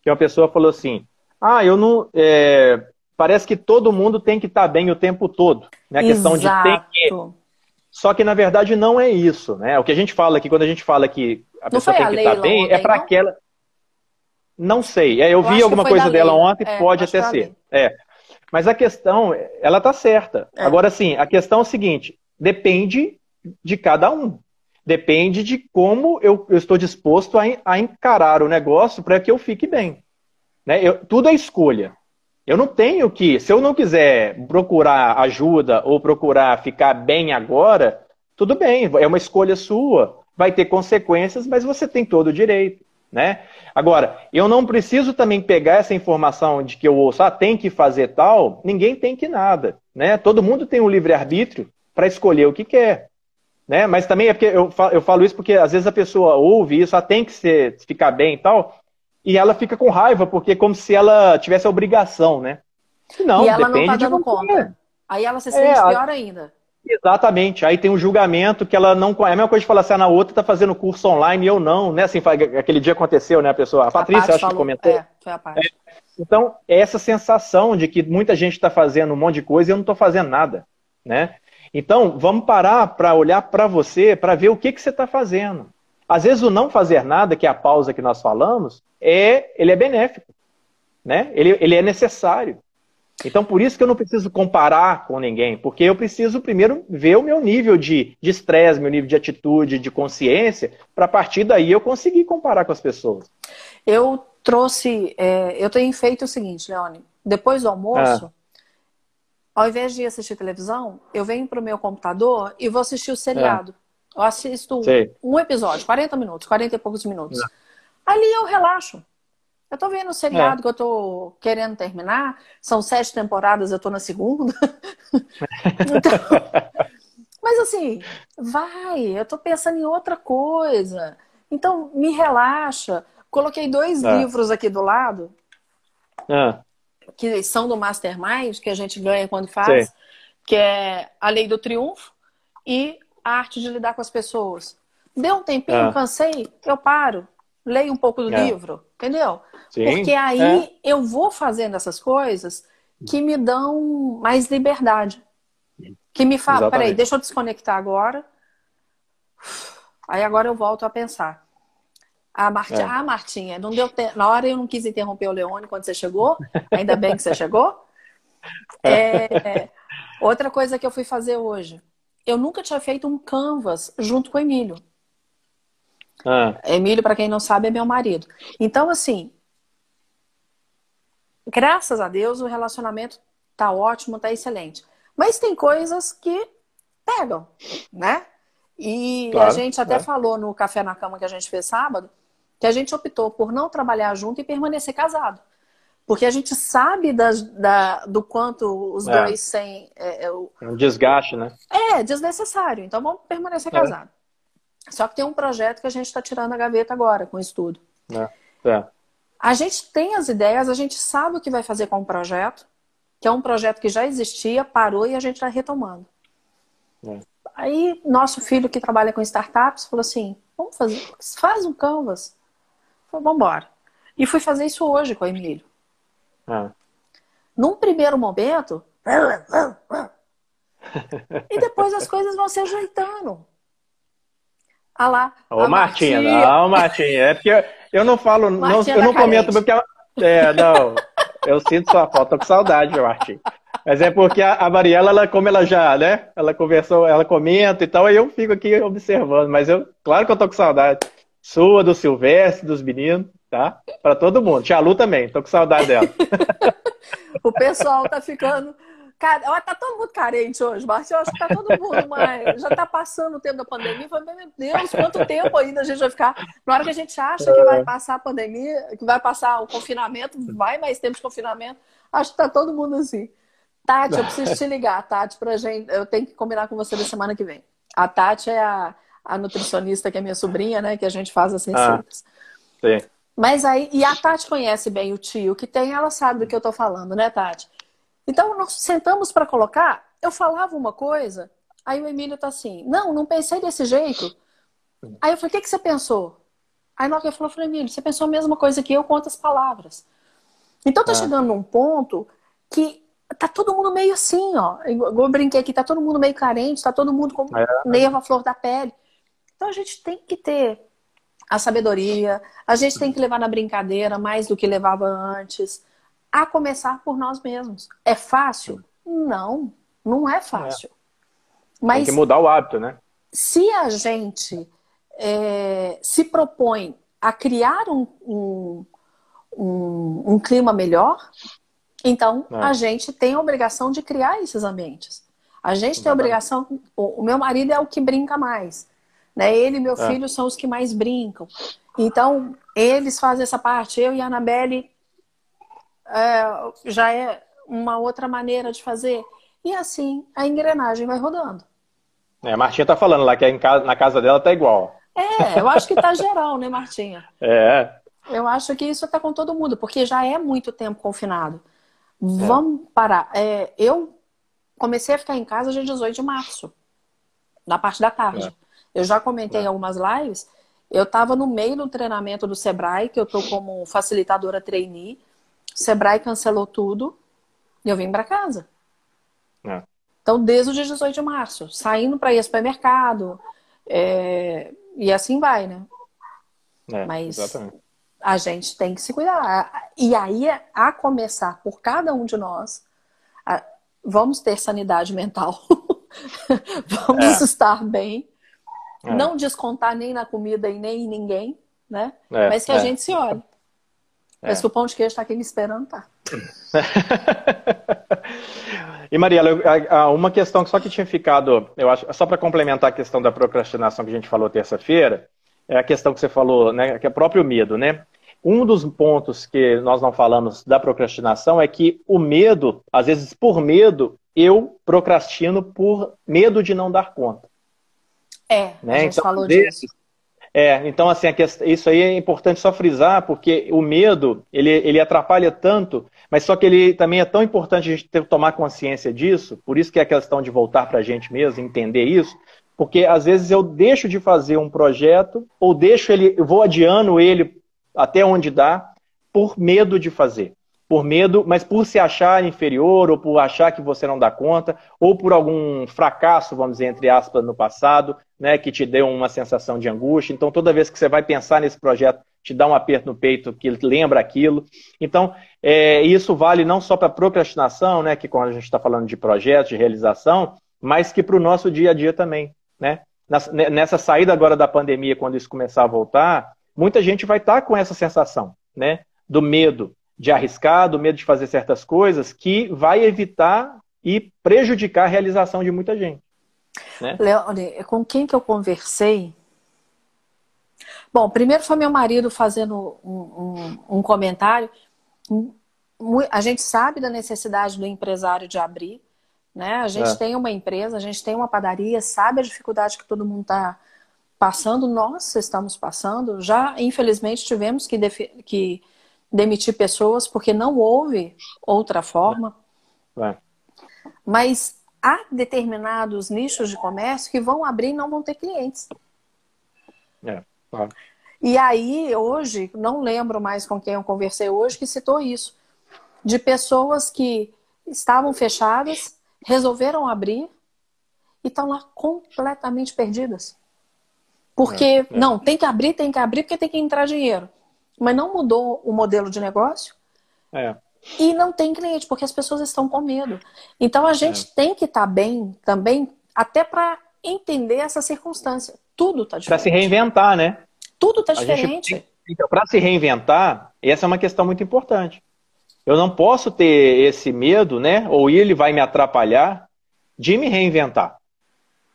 que uma pessoa falou assim: Ah, eu não. É, parece que todo mundo tem que estar tá bem o tempo todo. Né? A questão de tem que. Só que na verdade não é isso, né? O que a gente fala aqui, quando a gente fala que a não pessoa tem que estar tá bem, é para aquela. Não sei. É, eu, eu vi alguma coisa dela ontem, é, pode até ser. É. Mas a questão, ela tá certa. É. Agora, sim, a questão é o seguinte: depende de cada um. Depende de como eu, eu estou disposto a, a, encarar o negócio para que eu fique bem. Né? Eu, tudo é escolha. Eu não tenho que, se eu não quiser procurar ajuda ou procurar ficar bem agora, tudo bem, é uma escolha sua, vai ter consequências, mas você tem todo o direito. né? Agora, eu não preciso também pegar essa informação de que eu ouço, ah, tem que fazer tal, ninguém tem que nada, né? Todo mundo tem um livre-arbítrio para escolher o que quer. Né? Mas também é porque eu falo, eu falo isso porque às vezes a pessoa ouve isso, ela tem que ser, ficar bem e tal, e ela fica com raiva, porque é como se ela tivesse a obrigação, né? Não, e ela depende não tá dando conta. É. Aí ela se sente é, pior ainda. Exatamente. Aí tem um julgamento que ela não. É a mesma coisa de falar assim, ah, na outra tá fazendo curso online e eu não, né? Assim, aquele dia aconteceu, né, a pessoa. A, a Patrícia, acho falou, que comentou. É, foi a parte. É. Então, é essa sensação de que muita gente está fazendo um monte de coisa e eu não estou fazendo nada, né? Então, vamos parar para olhar para você, para ver o que, que você está fazendo. Às vezes, o não fazer nada, que é a pausa que nós falamos, é, ele é benéfico. Né? Ele, ele é necessário. Então, por isso que eu não preciso comparar com ninguém, porque eu preciso primeiro ver o meu nível de estresse, meu nível de atitude, de consciência, para a partir daí eu conseguir comparar com as pessoas. Eu trouxe, é, eu tenho feito o seguinte, Leone, depois do almoço, ah ao invés de assistir televisão, eu venho para o meu computador e vou assistir o seriado. É. Eu assisto Sei. um episódio, 40 minutos, 40 e poucos minutos. É. Ali eu relaxo. Eu tô vendo o seriado é. que eu tô querendo terminar. São sete temporadas, eu tô na segunda. então, mas assim, vai, eu tô pensando em outra coisa. Então, me relaxa. Coloquei dois é. livros aqui do lado. É que são do Mastermind, que a gente ganha quando faz, Sim. que é a lei do triunfo e a arte de lidar com as pessoas. Deu um tempinho, ah. cansei, eu paro, leio um pouco do é. livro, entendeu? Sim. Porque aí é. eu vou fazendo essas coisas que me dão mais liberdade. Que me fala, peraí, deixa eu desconectar agora. Aí agora eu volto a pensar. A Martinha, é. ah, Martinha, não deu. Na hora eu não quis interromper o Leone quando você chegou. Ainda bem que você chegou. É, outra coisa que eu fui fazer hoje. Eu nunca tinha feito um canvas junto com o Emílio. Ah. Emílio, para quem não sabe, é meu marido. Então, assim, graças a Deus o relacionamento tá ótimo, tá excelente. Mas tem coisas que pegam, né? E claro, a gente até é. falou no café na cama que a gente fez sábado que a gente optou por não trabalhar junto e permanecer casado. Porque a gente sabe das, da, do quanto os é. dois têm. É, é, o... é, um desgaste, né? É, desnecessário. Então vamos permanecer é. casados. Só que tem um projeto que a gente está tirando a gaveta agora com o estudo. É. é. A gente tem as ideias, a gente sabe o que vai fazer com o projeto, que é um projeto que já existia, parou e a gente está retomando. Aí, nosso filho que trabalha com startups falou assim: vamos fazer, faz um canvas. Falei, vamos embora. E fui fazer isso hoje com o Emílio. Ah. Num primeiro momento. e depois as coisas vão se ajeitando. Ah lá. Ô, Martinha, Martinha, não, Martinha. É porque eu, não falo, não, eu não comento porque. É, não. Eu sinto sua falta, tô com saudade, Martinha. Mas é porque a, a Mariela, ela, como ela já, né? Ela conversou, ela comenta e tal, aí eu fico aqui observando. Mas eu, claro que eu tô com saudade. Sua, do Silvestre, dos meninos, tá? Para todo mundo. Tia Lu também, tô com saudade dela. o pessoal tá ficando. Cara, tá todo mundo carente hoje, Marcelo. Acho que tá todo mundo, mas já tá passando o tempo da pandemia. Falei, meu Deus, quanto tempo ainda a gente vai ficar. Na hora que a gente acha que vai passar a pandemia, que vai passar o confinamento, vai mais tempo de confinamento. Acho que tá todo mundo assim. Tati, eu preciso te ligar, Tati, pra gente. Eu tenho que combinar com você na semana que vem. A Tati é a a nutricionista que é minha sobrinha, né? Que a gente faz as receitas. Ah, sim. Mas aí, e a Tati conhece bem o tio que tem, ela sabe do que eu tô falando, né, Tati? Então, nós sentamos para colocar, eu falava uma coisa, aí o Emílio tá assim, não, não pensei desse jeito. Aí eu falei, o que, que você pensou? Aí na hora que ele falou, eu falei, Emílio, você pensou a mesma coisa que eu com outras palavras. Então tá ah. chegando num ponto que tá todo mundo meio assim, ó. Eu brinquei aqui, tá todo mundo meio carente, tá todo mundo com é. nervo à flor da pele. Então a gente tem que ter a sabedoria, a gente tem que levar na brincadeira mais do que levava antes, a começar por nós mesmos. É fácil? Não, não é fácil. É. Mas tem que mudar o hábito, né? Se a gente é, se propõe a criar um, um, um, um clima melhor, então é. a gente tem a obrigação de criar esses ambientes. A gente tem a obrigação. O meu marido é o que brinca mais. Né? Ele e meu é. filho são os que mais brincam. Então, eles fazem essa parte. Eu e a Anabelle é, já é uma outra maneira de fazer. E assim a engrenagem vai rodando. É, a Martinha tá falando lá que casa, na casa dela tá igual. É, eu acho que tá geral, né, Martinha? É. Eu acho que isso tá com todo mundo, porque já é muito tempo confinado. É. Vamos parar. É, eu comecei a ficar em casa dia 18 de março, na parte da tarde. Eu já comentei em algumas lives. Eu estava no meio do treinamento do Sebrae, que eu estou como facilitadora trainee. O Sebrae cancelou tudo e eu vim para casa. É. Então, desde o dia 18 de março, saindo para ir ao supermercado, é... e assim vai, né? É, Mas exatamente. a gente tem que se cuidar. E aí, a começar por cada um de nós, vamos ter sanidade mental, vamos é. estar bem, é. não descontar nem na comida e nem em ninguém, né? É, Mas que a é. gente se olhe. Mas que o pão de queijo está aqui me esperando, tá? e Mariela, uma questão que só que tinha ficado, eu acho, só para complementar a questão da procrastinação que a gente falou terça-feira, é a questão que você falou, né, que é próprio medo, né? Um dos pontos que nós não falamos da procrastinação é que o medo, às vezes por medo, eu procrastino por medo de não dar conta. É, né? a gente então, falou disso. É, então assim, questão, isso aí é importante só frisar, porque o medo, ele, ele atrapalha tanto, mas só que ele também é tão importante a gente ter, tomar consciência disso, por isso que é a questão de voltar para a gente mesmo, entender isso, porque às vezes eu deixo de fazer um projeto, ou deixo ele, eu vou adiando ele até onde dá, por medo de fazer. Por medo, mas por se achar inferior, ou por achar que você não dá conta, ou por algum fracasso, vamos dizer, entre aspas, no passado, né, que te deu uma sensação de angústia. Então, toda vez que você vai pensar nesse projeto, te dá um aperto no peito que lembra aquilo. Então, é, isso vale não só para procrastinação, né, que quando a gente está falando de projetos, de realização, mas que para o nosso dia a dia também. Né? Nessa saída agora da pandemia, quando isso começar a voltar, muita gente vai estar tá com essa sensação, né? Do medo de arriscar, do medo de fazer certas coisas, que vai evitar e prejudicar a realização de muita gente. Né? Leone, com quem que eu conversei? Bom, primeiro foi meu marido fazendo um, um, um comentário. A gente sabe da necessidade do empresário de abrir, né? A gente é. tem uma empresa, a gente tem uma padaria, sabe a dificuldade que todo mundo está passando, nós estamos passando. Já, infelizmente, tivemos que, que demitir pessoas porque não houve outra forma. É. Mas há determinados nichos de comércio que vão abrir e não vão ter clientes. É, claro. E aí, hoje, não lembro mais com quem eu conversei hoje, que citou isso. De pessoas que estavam fechadas, resolveram abrir e estão lá completamente perdidas. Porque, é, é. não, tem que abrir, tem que abrir, porque tem que entrar dinheiro. Mas não mudou o modelo de negócio. É. E não tem cliente, porque as pessoas estão com medo. Então a gente é. tem que estar tá bem também, até para entender essa circunstância. Tudo está diferente. Para se reinventar, né? Tudo está diferente. Então, para se reinventar, essa é uma questão muito importante. Eu não posso ter esse medo, né? Ou ele vai me atrapalhar de me reinventar,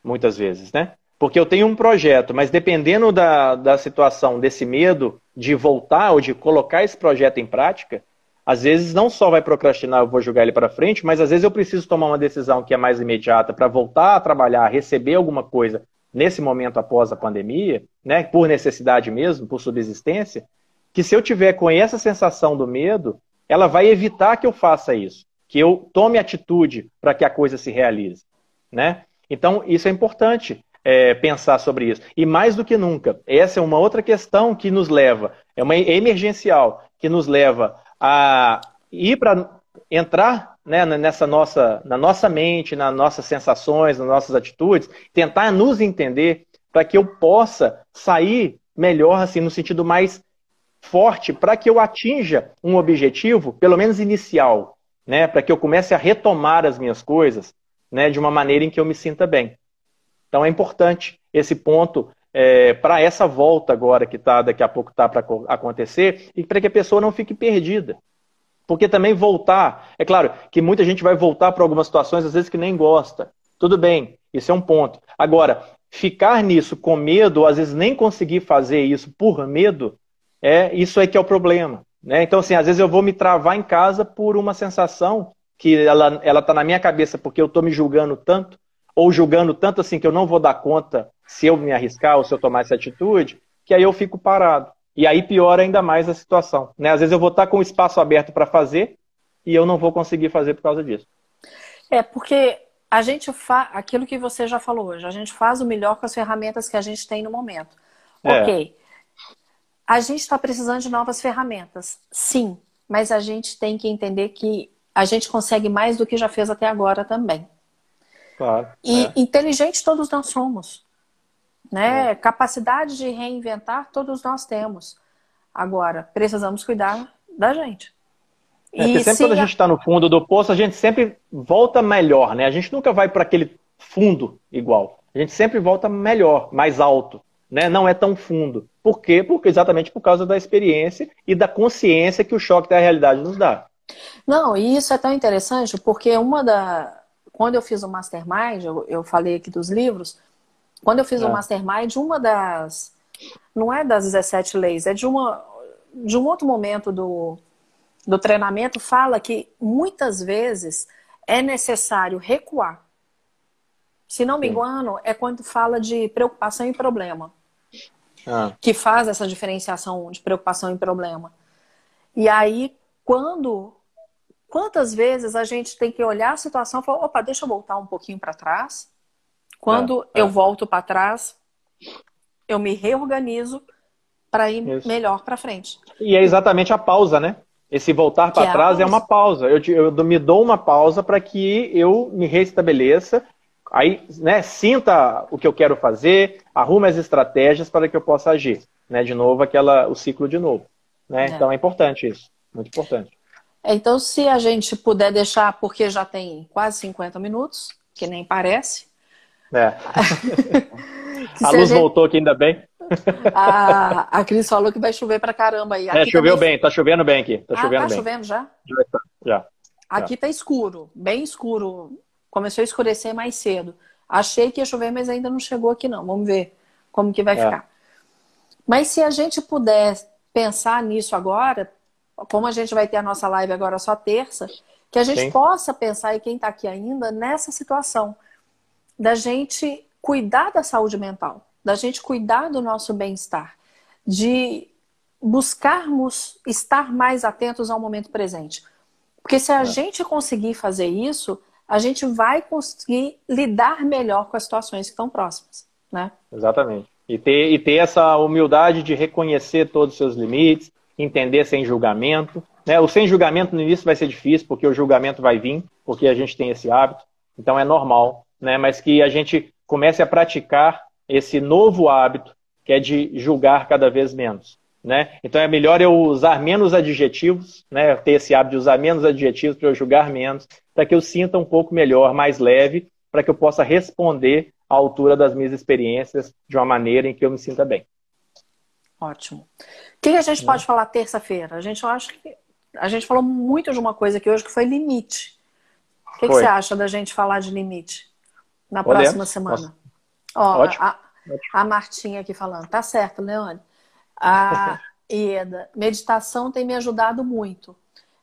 muitas vezes, né? Porque eu tenho um projeto, mas dependendo da, da situação, desse medo de voltar ou de colocar esse projeto em prática, às vezes não só vai procrastinar, eu vou jogar ele para frente, mas às vezes eu preciso tomar uma decisão que é mais imediata para voltar a trabalhar, receber alguma coisa nesse momento após a pandemia, né, por necessidade mesmo, por subsistência, que se eu tiver com essa sensação do medo, ela vai evitar que eu faça isso, que eu tome atitude para que a coisa se realize, né? Então isso é importante é, pensar sobre isso. E mais do que nunca, essa é uma outra questão que nos leva, é uma emergencial, que nos leva a ir para entrar né, nessa nossa, na nossa mente, nas nossas sensações, nas nossas atitudes, tentar nos entender para que eu possa sair melhor, assim, no sentido mais forte, para que eu atinja um objetivo, pelo menos inicial, né, para que eu comece a retomar as minhas coisas, né, de uma maneira em que eu me sinta bem. Então é importante esse ponto é, para essa volta agora que tá, daqui a pouco está para acontecer e para que a pessoa não fique perdida. Porque também voltar, é claro que muita gente vai voltar para algumas situações às vezes que nem gosta. Tudo bem, isso é um ponto. Agora, ficar nisso com medo, ou às vezes nem conseguir fazer isso por medo, é isso é que é o problema. Né? Então, assim, às vezes eu vou me travar em casa por uma sensação que ela, ela tá na minha cabeça porque eu estou me julgando tanto, ou julgando tanto assim que eu não vou dar conta se eu me arriscar ou se eu tomar essa atitude, que aí eu fico parado. E aí piora ainda mais a situação. Né? Às vezes eu vou estar com o espaço aberto para fazer e eu não vou conseguir fazer por causa disso. É, porque a gente faz aquilo que você já falou hoje, a gente faz o melhor com as ferramentas que a gente tem no momento. É. Ok. A gente está precisando de novas ferramentas, sim, mas a gente tem que entender que a gente consegue mais do que já fez até agora também. Claro. E é. inteligentes todos nós somos. Né? É. Capacidade de reinventar todos nós temos. Agora, precisamos cuidar da gente. É, porque sempre quando a gente está no fundo do poço, a gente sempre volta melhor, né? A gente nunca vai para aquele fundo igual. A gente sempre volta melhor, mais alto, né? Não é tão fundo. Por quê? Porque exatamente por causa da experiência e da consciência que o choque da realidade nos dá. Não, e isso é tão interessante porque uma da quando eu fiz o mastermind, eu, eu falei aqui dos livros, quando eu fiz é. o mastermind, uma das não é das 17 leis, é de uma de um outro momento do do treinamento fala que muitas vezes é necessário recuar. Se não me engano, é quando fala de preocupação e problema. Ah. Que faz essa diferenciação de preocupação e problema. E aí, quando. Quantas vezes a gente tem que olhar a situação e falar: opa, deixa eu voltar um pouquinho para trás. Quando é, eu é. volto para trás, eu me reorganizo para ir Isso. melhor para frente. E é exatamente a pausa, né? Esse voltar para é trás é uma pausa. Eu, eu me dou uma pausa para que eu me restabeleça, aí, né, sinta o que eu quero fazer, arrume as estratégias para que eu possa agir, né? De novo aquela o ciclo de novo, né? É. Então é importante isso, muito importante. Então, se a gente puder deixar, porque já tem quase 50 minutos, que nem parece. É. a luz gente... voltou aqui ainda bem. A, a Cris falou que vai chover pra caramba aí. É, aqui é, choveu também... bem, tá chovendo bem aqui. Tá ah, chovendo tá bem. chovendo já? Já, tá, já. Aqui já. tá escuro, bem escuro. Começou a escurecer mais cedo. Achei que ia chover, mas ainda não chegou aqui não. Vamos ver como que vai é. ficar. Mas se a gente puder pensar nisso agora, como a gente vai ter a nossa live agora só terça, que a gente Sim. possa pensar, e quem está aqui ainda, nessa situação da gente cuidar da saúde mental da gente cuidar do nosso bem-estar, de buscarmos estar mais atentos ao momento presente. Porque se a é. gente conseguir fazer isso, a gente vai conseguir lidar melhor com as situações que estão próximas, né? Exatamente. E ter, e ter essa humildade de reconhecer todos os seus limites, entender sem julgamento. Né? O sem julgamento no início vai ser difícil, porque o julgamento vai vir, porque a gente tem esse hábito. Então é normal, né? Mas que a gente comece a praticar esse novo hábito que é de julgar cada vez menos. Né? Então é melhor eu usar menos adjetivos, né? ter esse hábito de usar menos adjetivos para eu julgar menos, para que eu sinta um pouco melhor, mais leve, para que eu possa responder à altura das minhas experiências de uma maneira em que eu me sinta bem. Ótimo. O que a gente pode falar terça-feira? A gente acha que a gente falou muito de uma coisa aqui hoje que foi limite. O que, que você acha da gente falar de limite na Podemos. próxima semana? Ó, Ótimo. A, a Martinha aqui falando, tá certo, Leone. A Ieda, meditação tem me ajudado muito.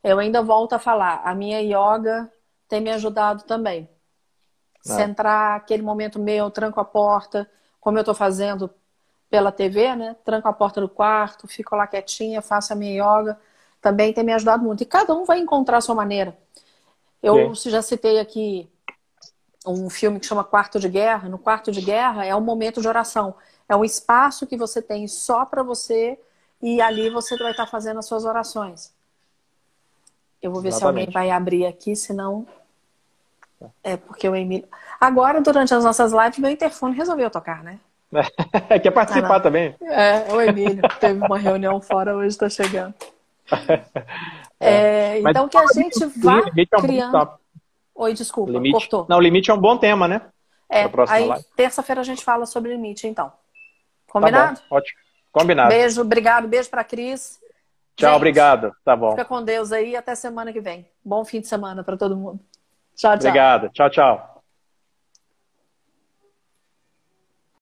Eu ainda volto a falar, a minha yoga tem me ajudado também. Ah. Centrar aquele momento meu, tranco a porta, como eu estou fazendo pela TV, né? Tranco a porta do quarto, fico lá quietinha, faço a minha yoga. Também tem me ajudado muito. E cada um vai encontrar a sua maneira. Eu Sim. já citei aqui um filme que chama Quarto de Guerra. No Quarto de Guerra é um momento de oração. É um espaço que você tem só para você e ali você vai estar tá fazendo as suas orações. Eu vou ver Exatamente. se alguém vai abrir aqui, senão. É porque o Emílio. Agora, durante as nossas lives, meu interfone resolveu tocar, né? Quer participar ah, também? É, o Emílio. Teve uma reunião fora, hoje está chegando. É, então, que a gente vá criando. Oi, desculpa, limite. cortou. Não, limite é um bom tema, né? É, aí terça-feira a gente fala sobre limite, então. Combinado? Tá bom, ótimo. Combinado. Beijo, obrigado, beijo pra Cris. Tchau, gente, obrigado. Tá bom. Fica com Deus aí até semana que vem. Bom fim de semana para todo mundo. Tchau, tchau. Obrigado. Tchau, tchau.